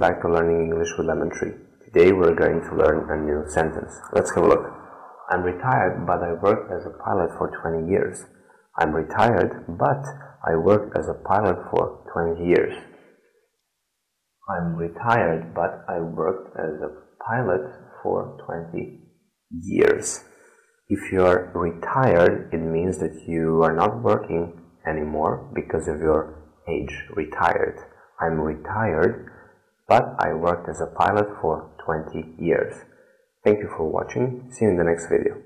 to Learning English with Lemon Tree. Today we're going to learn a new sentence. Let's have a look. I'm retired, but I worked as a pilot for 20 years. I'm retired, but I worked as a pilot for 20 years. I'm retired, but I worked as a pilot for 20 years. If you are retired, it means that you are not working anymore because of your age, retired. I'm retired, but I worked as a pilot for 20 years. Thank you for watching. See you in the next video.